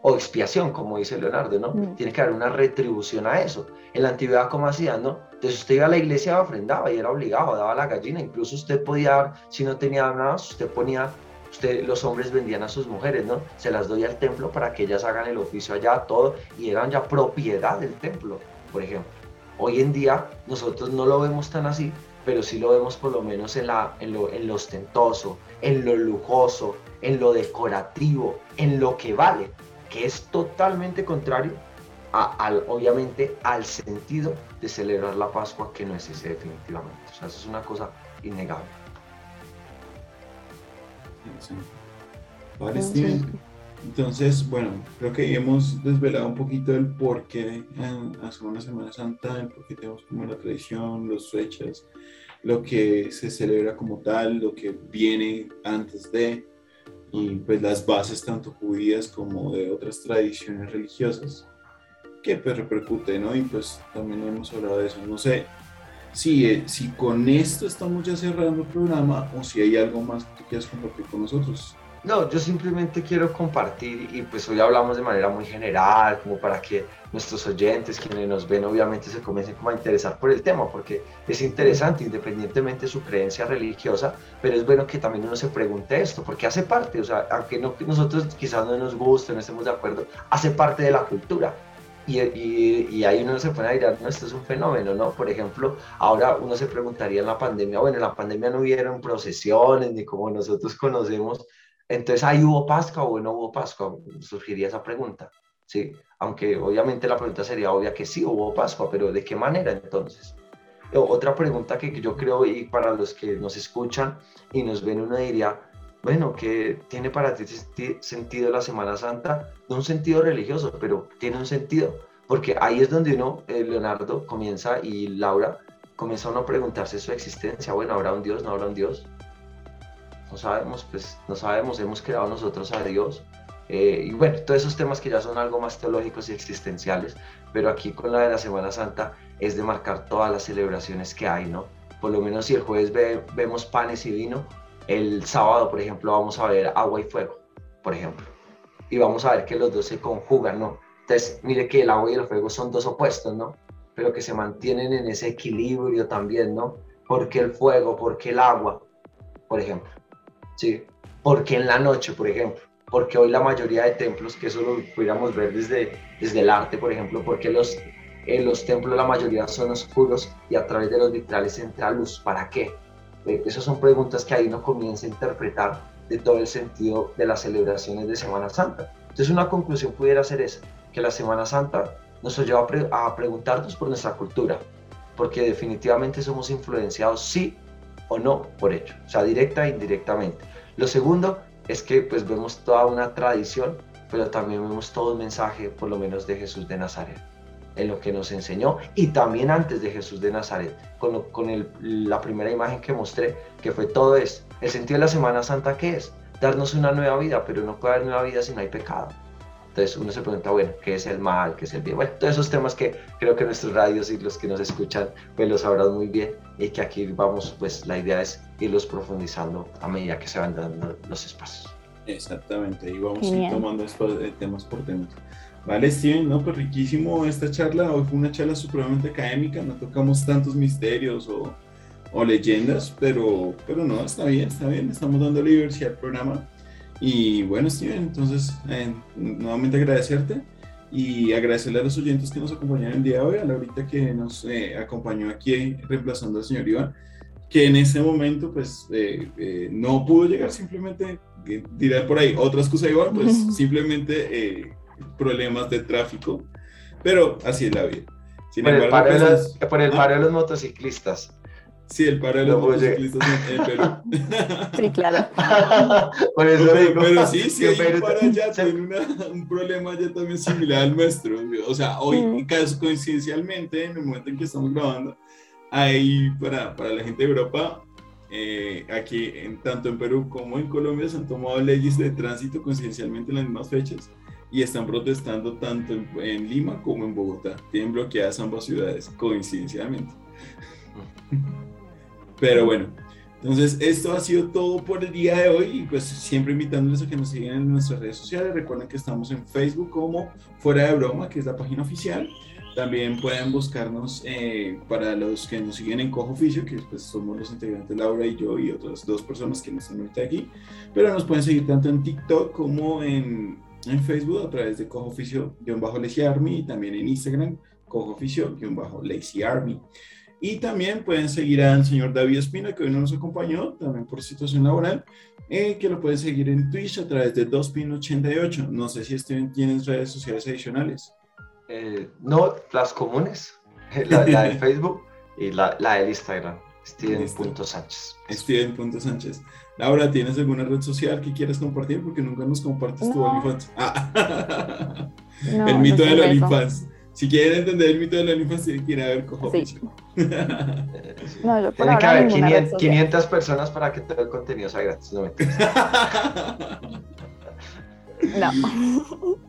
o expiación, como dice Leonardo, ¿no? Mm. Tiene que haber una retribución a eso. En la antigüedad, ¿cómo hacían, no? Entonces usted iba a la iglesia, ofrendaba y era obligado, daba la gallina, incluso usted podía, si no tenía nada, usted ponía usted, los hombres vendían a sus mujeres, ¿no? Se las doy al templo para que ellas hagan el oficio allá, todo, y eran ya propiedad del templo, por ejemplo. Hoy en día nosotros no lo vemos tan así, pero sí lo vemos por lo menos en, lo, en lo ostentoso, en lo lujoso, en lo decorativo, en lo que vale, que es totalmente contrario al, obviamente al sentido de celebrar la Pascua, que no es ese definitivamente. O sea, eso es una cosa innegable. Vale, Steven. Entonces, bueno, creo que hemos desvelado un poquito el por qué hace una Semana Santa, el por qué tenemos como la tradición, las fechas, lo que se celebra como tal, lo que viene antes de, y pues las bases tanto judías como de otras tradiciones religiosas que pues repercute, ¿no? Y pues también hemos hablado de eso. No sé, si, eh, si con esto estamos ya cerrando el programa o si hay algo más que quieras compartir con nosotros. No, yo simplemente quiero compartir y pues hoy hablamos de manera muy general, como para que nuestros oyentes, quienes nos ven, obviamente se comiencen a interesar por el tema, porque es interesante independientemente de su creencia religiosa, pero es bueno que también uno se pregunte esto, porque hace parte, o sea, aunque no, nosotros quizás no nos guste, no estemos de acuerdo, hace parte de la cultura. Y, y, ahí uno se pone a mirar, no, esto es un fenómeno, ¿no? Por ejemplo, ahora uno se preguntaría en la pandemia, bueno, en la pandemia no hubieron procesiones ni como nosotros conocemos, entonces ahí hubo Pascua o no hubo Pascua, surgiría esa pregunta, ¿sí? Aunque obviamente la pregunta sería obvia que sí hubo Pascua, pero ¿de qué manera entonces? Otra pregunta que yo creo y para los que nos escuchan y nos ven, uno diría, bueno, ¿qué tiene para ti sentido la Semana Santa? Un sentido religioso, pero tiene un sentido, porque ahí es donde uno, eh, Leonardo, comienza y Laura, comienza uno a preguntarse su existencia. Bueno, ¿habrá un Dios? ¿No habrá un Dios? No sabemos, pues no sabemos, hemos creado nosotros a Dios. Eh, y bueno, todos esos temas que ya son algo más teológicos y existenciales, pero aquí con la de la Semana Santa es de marcar todas las celebraciones que hay, ¿no? Por lo menos si el jueves vemos panes y vino, el sábado, por ejemplo, vamos a ver agua y fuego, por ejemplo. Y vamos a ver que los dos se conjugan, ¿no? Entonces, mire que el agua y el fuego son dos opuestos, ¿no? Pero que se mantienen en ese equilibrio también, ¿no? Porque el fuego, porque el agua, por ejemplo. ¿Sí? Porque en la noche, por ejemplo. Porque hoy la mayoría de templos, que eso lo pudiéramos ver desde, desde el arte, por ejemplo, porque los, los templos la mayoría son oscuros y a través de los vitrales entra luz. ¿Para qué? Eh, esas son preguntas que ahí uno comienza a interpretar de todo el sentido de las celebraciones de Semana Santa. Entonces una conclusión pudiera ser esa, que la Semana Santa nos lleva a, preguntarnos por nuestra cultura, porque definitivamente somos influenciados sí o no por ello, o sea, directa e indirectamente. Lo segundo es que pues vemos toda una tradición, pero también vemos todo un mensaje, por lo menos de Jesús de Nazaret en lo que nos enseñó y también antes de Jesús de Nazaret, con, con el, la primera imagen que mostré, que fue todo esto. El sentido de la Semana Santa, ¿qué es? Darnos una nueva vida, pero no puede haber nueva vida si no hay pecado. Entonces uno se pregunta, bueno, ¿qué es el mal? ¿Qué es el bien? Bueno, todos esos temas que creo que nuestros radios y los que nos escuchan pues los sabrán muy bien y que aquí vamos, pues la idea es irlos profundizando a medida que se van dando los espacios. Exactamente, y vamos a ir tomando eh, temas por temas. Vale, Steven, no, pues riquísimo esta charla. Hoy fue una charla supremamente académica, no tocamos tantos misterios o, o leyendas, pero, pero no, está bien, está bien, estamos dando diversidad al programa. Y bueno, Steven, entonces eh, nuevamente agradecerte y agradecerle a los oyentes que nos acompañaron el día de hoy, a la ahorita que nos eh, acompañó aquí reemplazando al señor Iván, que en ese momento pues eh, no pudo llegar, simplemente dirá por ahí otra excusa Iván, pues <laughs> simplemente problemas de tráfico, pero así es la vida. Sin por, el paro, de pues, los, por el paro de los motociclistas. Sí, el paro de los motociclistas en, Perú. <laughs> Sí, claro. <laughs> Por eso pero, sí, sí, hay un paro allá tiene un problema ya también similar al nuestro. O sea, hoy, mm. coincidencialmente, en el momento en que estamos grabando, hay para, para la gente de Europa, eh, aquí, en, tanto en Perú como en Colombia, se han tomado leyes de tránsito coincidencialmente en las mismas fechas y están protestando tanto en, en Lima como en Bogotá. Tienen bloqueadas ambas ciudades, coincidencialmente. <laughs> Pero bueno, entonces esto ha sido todo por el día de hoy y pues siempre invitándoles a que nos sigan en nuestras redes sociales. Recuerden que estamos en Facebook como Fuera de Broma, que es la página oficial. También pueden buscarnos eh, para los que nos siguen en Cojo Oficio, que pues somos los integrantes Laura y yo y otras dos personas que no están ahorita aquí. Pero nos pueden seguir tanto en TikTok como en, en Facebook a través de Cojo Oficio-Lazy Army y también en Instagram Cojo Oficio-Lazy Army. Y también pueden seguir al señor David Espina, que hoy no nos acompañó, también por situación laboral, eh, que lo pueden seguir en Twitch a través de 2pin88. No sé si Steven tienes redes sociales adicionales. Eh, no, las comunes, <laughs> la, la de <laughs> Facebook y la, la del Instagram, Steven.sánchez. Steven.sánchez. Laura, ¿tienes alguna red social que quieras compartir? Porque nunca nos compartes tu OnlyFans. Ah. <laughs> el mito de del OnlyFans. Si quieren entender el mito de la ninfa, tienen que ir a ver Cojo sí. <laughs> no, yo Tienen que haber 500, personas para que todo el contenido sea gratis. No, no. <laughs>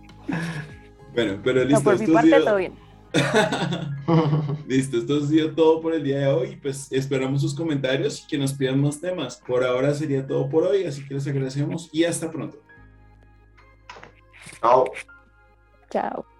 Bueno, pero listo. No, por mi parte todo bien. <laughs> Listo, esto ha sido todo por el día de hoy. Pues esperamos sus comentarios y que nos pidan más temas. Por ahora sería todo por hoy, así que les agradecemos y hasta pronto. Chao. Chao.